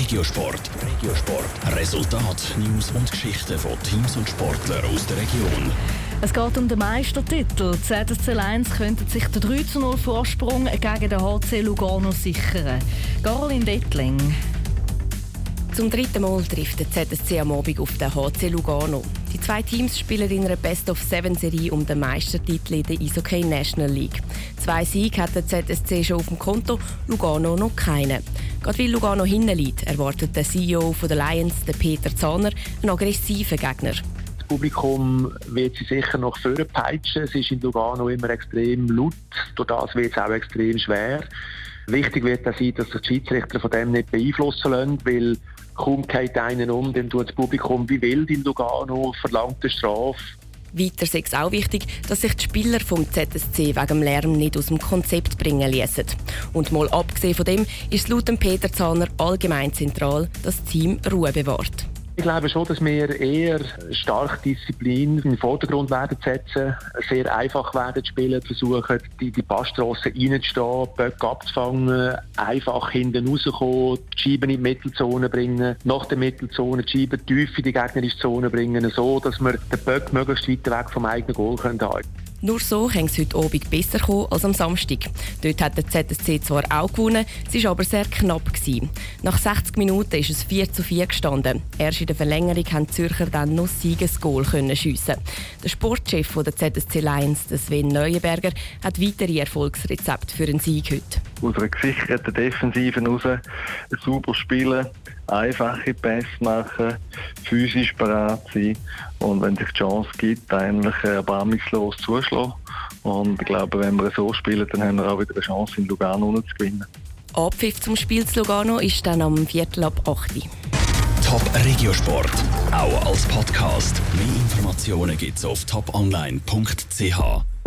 Regiosport. Regiosport. Resultat, News und Geschichten von Teams und Sportlern aus der Region. Es geht um den Meistertitel. Die ZSC Lions könnten sich den 3 0 Vorsprung gegen den HC Lugano sichern. Caroline Dettling. Zum dritten Mal trifft der ZSC am Abend auf den HC Lugano. Die zwei Teams spielen in einer Best-of-Seven-Serie um den Meistertitel in der Eishockey National League. Zwei Siege hat der ZSC schon auf dem Konto, Lugano noch keine. Gerade weil Lugano hinten liegt, erwartet der CEO der Lions, der Peter Zahner, einen aggressiven Gegner. Das Publikum wird sie sicher noch vorne peitschen. Es ist in Lugano immer extrem laut, durch das wird es auch extrem schwer. Wichtig wird auch sein, dass sich die Schiedsrichter von dem nicht beeinflussen lassen, weil kaum geht einen um, dann tut das Publikum wie wild in Lugano, verlangt eine Strafe. Weiter sei es auch wichtig, dass sich die Spieler vom ZSC wegen dem Lärm nicht aus dem Konzept bringen lassen. Und mal abgesehen von dem ist laut Peter Zahner allgemein zentral, dass das Team Ruhe bewahrt. Ich glaube schon, dass wir eher stark Disziplin in den Vordergrund werden setzen, sehr einfach werden spielen, versuchen, die, die Passstrasse reinzustehen, Böcke abzufangen, einfach hinten rauskommen, die Scheiben in die Mittelzone bringen, nach der Mittelzone die Scheiben tief in die gegnerische Zone bringen, so dass wir den Böck möglichst weit weg vom eigenen Goal halten können. Nur so kann es heute Abend besser kommen als am Samstag. Dort hat der ZSC zwar auch gewonnen, es war aber sehr knapp. Gewesen. Nach 60 Minuten ist es 4 zu 4 gestanden. Erst in der Verlängerung haben die Zürcher dann noch Siegesgoal schiessen. Der Sportchef der ZSC Lions, Sven Neuenberger, hat weitere Erfolgsrezepte für einen Sieg heute. Aus einer gesicherten Defensive raus sauber spielen, einfache Pässe machen, physisch bereit sein und wenn sich die Chance gibt, eigentlich erbarmungslos zuschlagen. Und ich glaube, wenn wir so spielen, dann haben wir auch wieder eine Chance, in Lugano zu gewinnen. Abpfiff zum Spiel zu Lugano ist dann am Viertel ab 8 Uhr. Top Regiosport, auch als Podcast. Mehr Informationen gibt es auf toponline.ch.